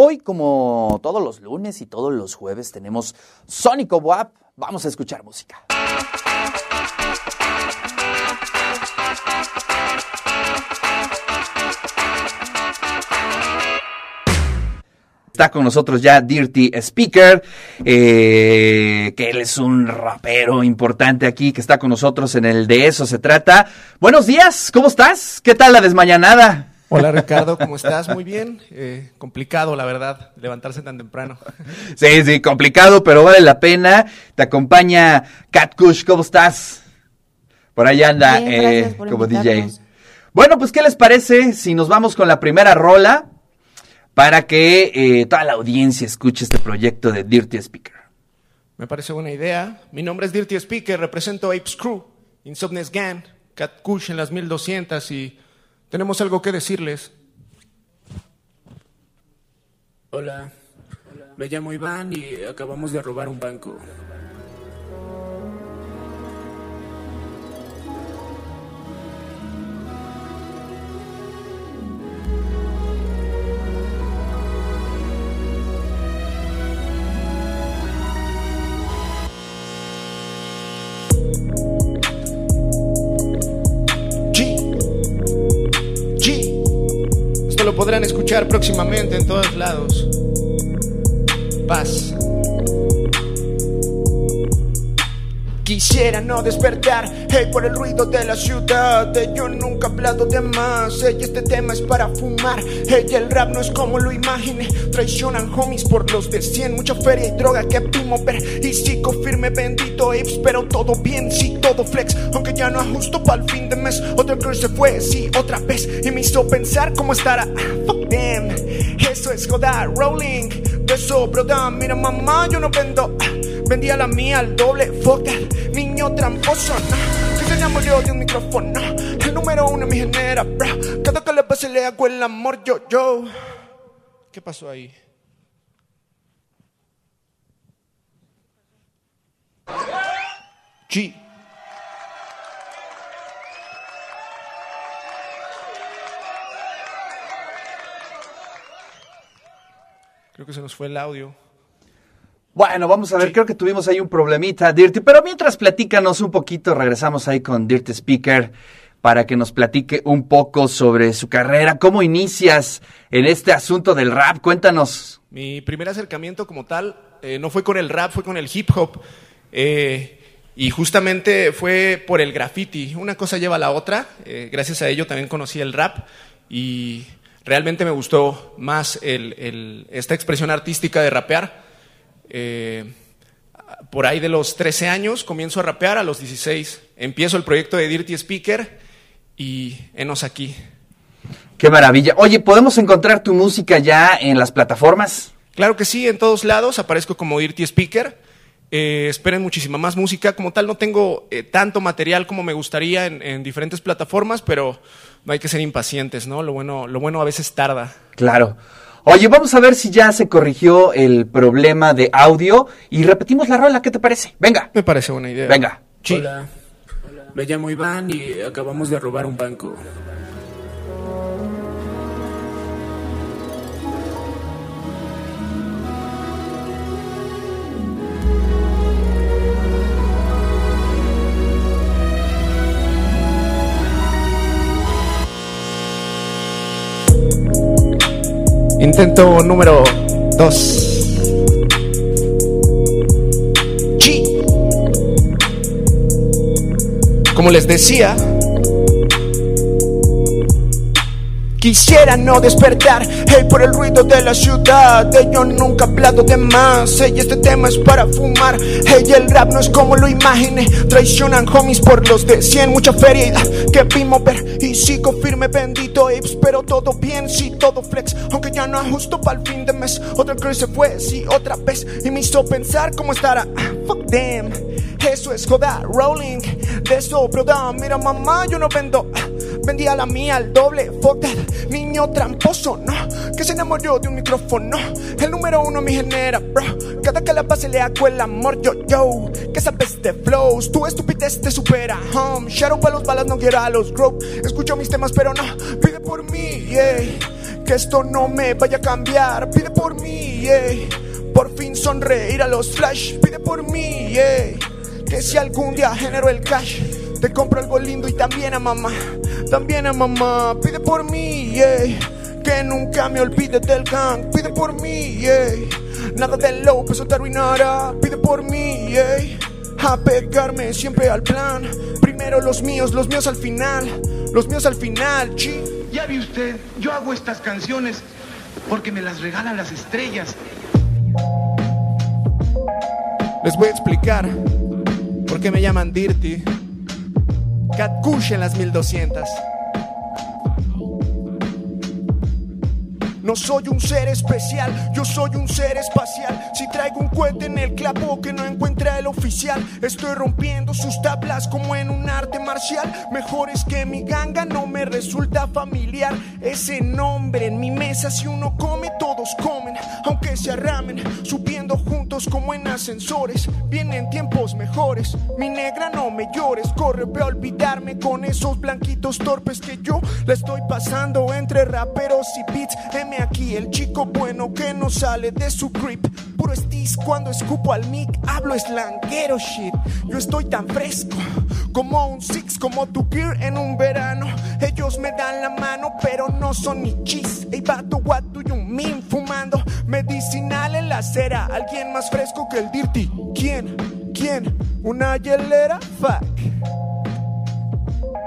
Hoy, como todos los lunes y todos los jueves, tenemos Sónico WAP. Vamos a escuchar música. Está con nosotros ya Dirty Speaker, eh, que él es un rapero importante aquí, que está con nosotros en el De Eso Se Trata. Buenos días, ¿cómo estás? ¿Qué tal la desmañanada? Hola Ricardo, ¿cómo estás? Muy bien. Eh, complicado, la verdad, levantarse tan temprano. Sí, sí, complicado, pero vale la pena. Te acompaña Cat Kush, ¿cómo estás? Por ahí anda Bien, eh, por como DJ. Bueno, pues, ¿qué les parece si nos vamos con la primera rola para que eh, toda la audiencia escuche este proyecto de Dirty Speaker? Me parece buena idea. Mi nombre es Dirty Speaker, represento Apes Crew, Insomnes Gang, Cat Kush en las 1200 y tenemos algo que decirles. Hola, me llamo Iván y acabamos de robar un banco. Escuchar próximamente en todos lados. Paz. Quisiera no despertar, hey, por el ruido de la ciudad. Yo nunca he hablado de más, hey, este tema es para fumar. Hey, el rap no es como lo imaginé. Traicionan homies por los de 100. Mucha feria y droga que pimo ver. Y sigo firme, bendito apes, pero todo bien, sí, todo flex. Aunque ya no ajusto para el fin de mes. Otro girl se fue, sí, otra vez. Y me hizo pensar cómo estará. Fuck them, eso es joda, rolling. De eso, broda, mira mamá, yo no vendo. Vendía la mía al doble, that. Niño tramposo, no. Que se de un micrófono. El número uno en mi genera, bro. Cada que le pase le hago el amor, yo, yo. ¿Qué pasó ahí? G. Creo que se nos fue el audio. Bueno, vamos a ver, creo que tuvimos ahí un problemita, Dirty, pero mientras platícanos un poquito, regresamos ahí con Dirty Speaker para que nos platique un poco sobre su carrera, cómo inicias en este asunto del rap, cuéntanos. Mi primer acercamiento como tal eh, no fue con el rap, fue con el hip hop. eh, y justamente fue por el graffiti. Una cosa lleva a la otra. eh, gracias a ello también conocí el rap y realmente me gustó más el- el- esta expresión artística de rapear. Eh, por ahí de los 13 años comienzo a rapear, a los 16 empiezo el proyecto de Dirty Speaker y enos aquí. Qué maravilla. Oye, ¿podemos encontrar tu música ya en las plataformas? Claro que sí, en todos lados aparezco como Dirty Speaker. Eh, esperen muchísima más música. Como tal, no tengo eh, tanto material como me gustaría en, en diferentes plataformas, pero no hay que ser impacientes, ¿no? Lo bueno, lo bueno a veces tarda. Claro. Oye, vamos a ver si ya se corrigió el problema de audio y repetimos la rola, ¿qué te parece? Venga, Me parece buena idea. venga. Sí. Hola, me llamo Iván y acabamos de robar un banco. Intento número 2. G. Como les decía, Quisiera no despertar, hey, por el ruido de la ciudad. Yo nunca he hablado de más, hey, este tema es para fumar. Hey, el rap no es como lo imaginé. Traicionan homies por los de 100, mucha feria ah, que vimos ver. Y sigo firme, bendito apes, pero todo bien, sí, todo flex. Aunque ya no ajusto para el fin de mes. Otra girl se fue, sí, otra vez. Y me hizo pensar cómo estará. Ah, fuck them, eso es joda, rolling. De eso, broda, mira mamá, yo no vendo. Vendía la mía al doble, fuck that Niño tramposo, no Que se enamoró de un micrófono El número uno mi genera, bro Cada que la pase le hago el amor, yo, yo Que sabes de flows, tu estupidez te supera hum. Shadow los balas, no quiero a los grow Escucho mis temas pero no, pide por mí, yeah que esto no me vaya a cambiar. Pide por mí, ey. Por fin sonreír a los flash. Pide por mí, ey. Que si algún día genero el cash, te compro algo lindo y también a mamá. También a mamá. Pide por mí, ey. Que nunca me olvide del gang. Pide por mí, ey. Nada de low, eso te arruinará. Pide por mí, ey. A pegarme siempre al plan. Primero los míos, los míos al final. Los míos al final, chi. Ya vi usted, yo hago estas canciones porque me las regalan las estrellas. Les voy a explicar por qué me llaman Dirty. Cat Kush en las 1200. No soy un ser especial, yo soy un ser espacial. Si traigo un cohete en el clavo que no encuentra el oficial, estoy rompiendo sus tablas como en un arte marcial. Mejor es que mi ganga no me resulta familiar. Ese nombre en mi mesa, si uno come, todos comen, se arramen, subiendo juntos como en ascensores. Vienen tiempos mejores, mi negra no me llores, corre, ve a olvidarme con esos blanquitos torpes que yo la estoy pasando entre raperos y beats. M aquí, el chico bueno que no sale de su creep. Puro cuando escupo al mic, hablo slanguero shit. Yo estoy tan fresco como un six, como tu gear en un verano. Ellos me dan la mano, pero no son ni chis. Ey, vato, what do you mean? Fumando medicinal en la acera. Alguien más fresco que el Dirty. ¿Quién? ¿Quién? ¿Una hielera? Fuck.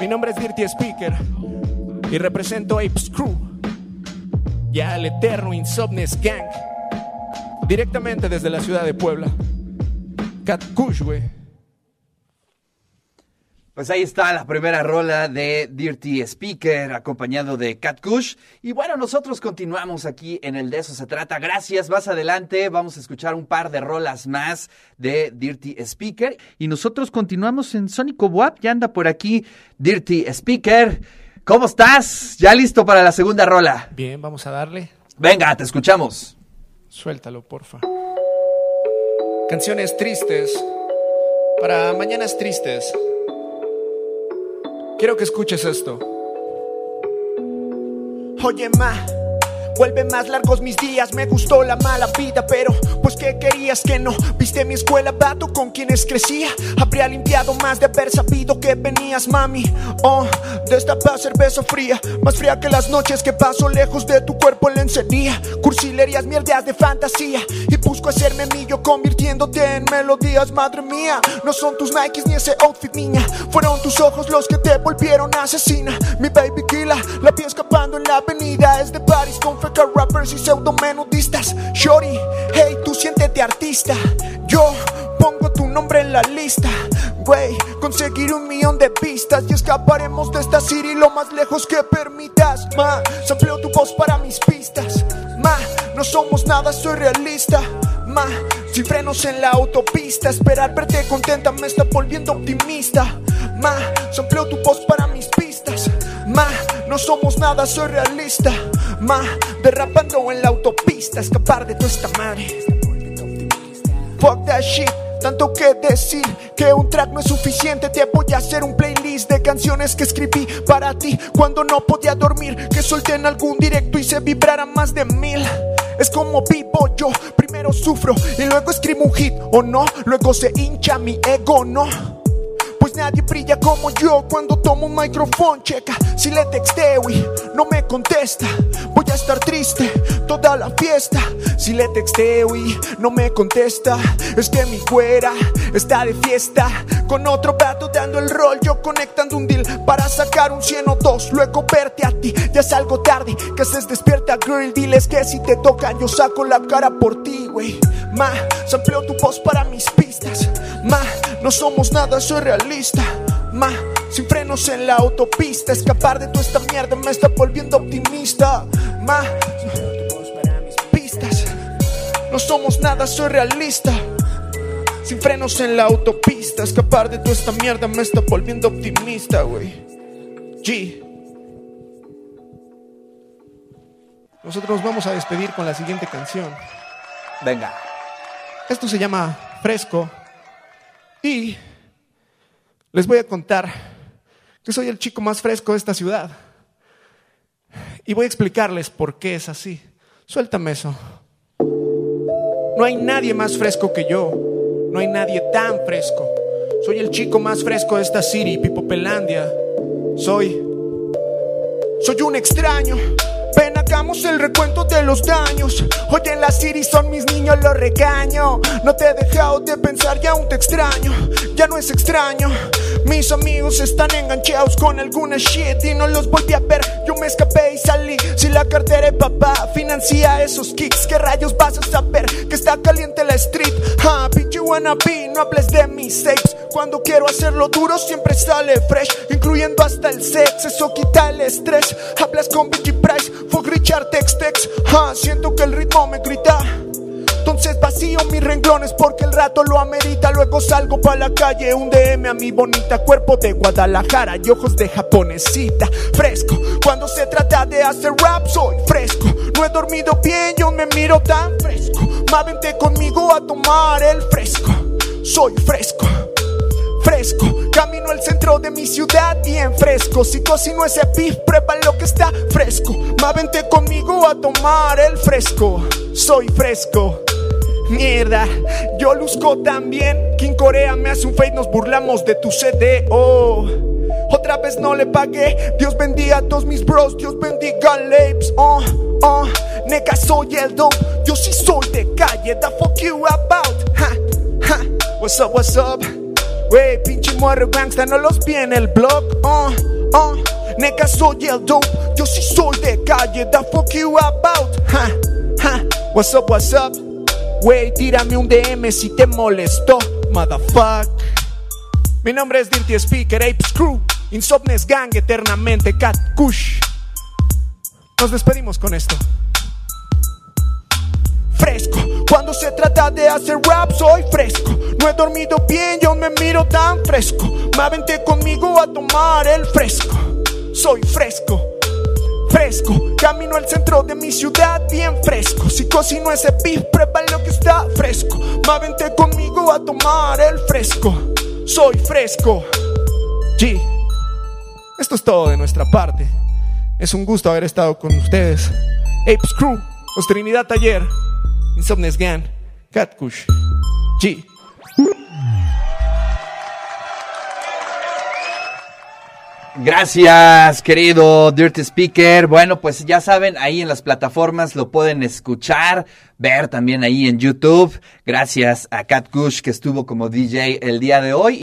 Mi nombre es Dirty Speaker y represento Apes Crew. Ya el eterno Insomnes Gang. Directamente desde la ciudad de Puebla. Cat Kush, güey. Pues ahí está la primera rola de Dirty Speaker, acompañado de Cat Kush. Y bueno, nosotros continuamos aquí en el De Eso Se Trata. Gracias. Más adelante vamos a escuchar un par de rolas más de Dirty Speaker. Y nosotros continuamos en Sónico Wap. Ya anda por aquí Dirty Speaker. ¿Cómo estás? ¿Ya listo para la segunda rola? Bien, vamos a darle. Venga, te escuchamos. Suéltalo, porfa. Canciones tristes. Para mañanas tristes. Quiero que escuches esto. Oye, ma. Vuelve más largos mis días, me gustó la mala vida, pero pues que querías que no viste mi escuela, vato con quienes crecía. Habría limpiado más de haber sabido que venías, mami. Oh, destapa cerveza fría, más fría que las noches que paso lejos de tu cuerpo lencería. Cursilerías, mierdas de fantasía, y busco hacerme millo convirtiéndote en melodías, madre mía. No son tus Nikes ni ese outfit, niña. Fueron tus ojos los que te volvieron asesina. Mi baby killa, la vi escapando en la avenida. Es de Paris con rappers y pseudomenudistas. Shorty, hey, tú siéntete artista. Yo pongo tu nombre en la lista. Güey, conseguir un millón de pistas y escaparemos de esta city lo más lejos que permitas. Ma, sampleo tu voz para mis pistas. Ma, no somos nada, soy realista. Ma, sin frenos en la autopista, esperar verte contenta me está volviendo optimista. Ma, sampleo tu voz para mis pistas. Ma, no somos nada, soy realista. Ma, derrapando en la autopista, escapar de tu esta madre. Fuck that shit. Tanto que decir que un track no es suficiente. Te voy a hacer un playlist de canciones que escribí para ti cuando no podía dormir. Que solté en algún directo y se vibrara más de mil. Es como vivo yo, primero sufro y luego escribo un hit, o no, luego se hincha mi ego, no. Nadie brilla como yo cuando tomo un micrófono, checa. Si le texteo y no me contesta, voy a estar triste toda la fiesta. Si le texteo y no me contesta, es que mi güera está de fiesta. Con otro vato dando el rol, yo conectando un deal para sacar un 100 o dos. Luego verte a ti, ya es algo tarde. Que haces despierta, girl. Diles que si te tocan, yo saco la cara por ti, güey. Ma, sampleo tu voz para mis pistas. Ma, no somos nada, soy realista. Ma, sin frenos en la autopista. Escapar de toda esta mierda me está volviendo optimista. Ma, pistas. No somos nada, soy realista. Sin frenos en la autopista. Escapar de toda esta mierda me está volviendo optimista, güey. G. Nosotros nos vamos a despedir con la siguiente canción. Venga. Esto se llama Fresco. Y les voy a contar que soy el chico más fresco de esta ciudad. Y voy a explicarles por qué es así. Suéltame eso. No hay nadie más fresco que yo. No hay nadie tan fresco. Soy el chico más fresco de esta city, Pipopelandia. Soy. Soy un extraño. Ven, hagamos el recuento de los daños. Hoy en la city son mis niños, los regaño. No te he dejado de pensar y aún te extraño. Ya no es extraño. Mis amigos están enganchados con alguna shit y no los volví a ver. Yo me escapé y salí. Si la cartera de papá financia esos kicks, ¿qué rayos vas a saber? Que está caliente la street. Ah, pinche wannabe, no hables de mis saves. Cuando quiero hacerlo duro siempre sale fresh, incluyendo hasta el sex. Eso quita el estrés. Hablas con Biggie Price, fuck Richard Tex Tex. Ah, siento que el ritmo me grita. Entonces vacío mis renglones porque el rato lo amerita. Luego salgo pa' la calle, un DM a mi bonita cuerpo de Guadalajara y ojos de japonesita. Fresco, cuando se trata de hacer rap soy fresco. No he dormido bien, yo me miro tan fresco. Más vente conmigo a tomar el fresco. Soy fresco. Fresco, camino al centro de mi ciudad bien fresco. Si cocino ese beef, prepa lo que está fresco. Más vente conmigo a tomar el fresco. Soy fresco. Mierda, yo luzco también. King Corea me hace un fade, nos burlamos de tu CD. Otra vez no le pagué. Dios bendiga a todos mis bros, Dios bendiga a Labes. Oh, oh, nega, soy el dope. Yo sí soy de calle, the fuck you about. Ha, ha, what's up, what's up? Wey, pinche muerro gangsta, no los vi en el blog. Oh, oh, nega, soy el dope. Yo sí soy de calle, the fuck you about. Ha, ha, what's up, what's up? Wey, tírame un DM si te molestó, motherfuck. Mi nombre es Dirty Speaker, Apes Crew, Insomnes Gang, eternamente Cat Kush. Nos despedimos con esto. Fresco, cuando se trata de hacer rap soy fresco. No he dormido bien y aún me miro tan fresco. Más vente conmigo a tomar el fresco. Soy fresco. Fresco, camino al centro de mi ciudad bien fresco. Si cocino ese beef, prepara lo que está fresco. Más vente conmigo a tomar el fresco. Soy fresco. G. Esto es todo de nuestra parte. Es un gusto haber estado con ustedes. Apes Crew, Los Trinidad Taller, Insomnes Gang, Catkush, G. Gracias, querido Dirty Speaker. Bueno, pues ya saben, ahí en las plataformas lo pueden escuchar, ver también ahí en YouTube. Gracias a Cat Kush que estuvo como DJ el día de hoy.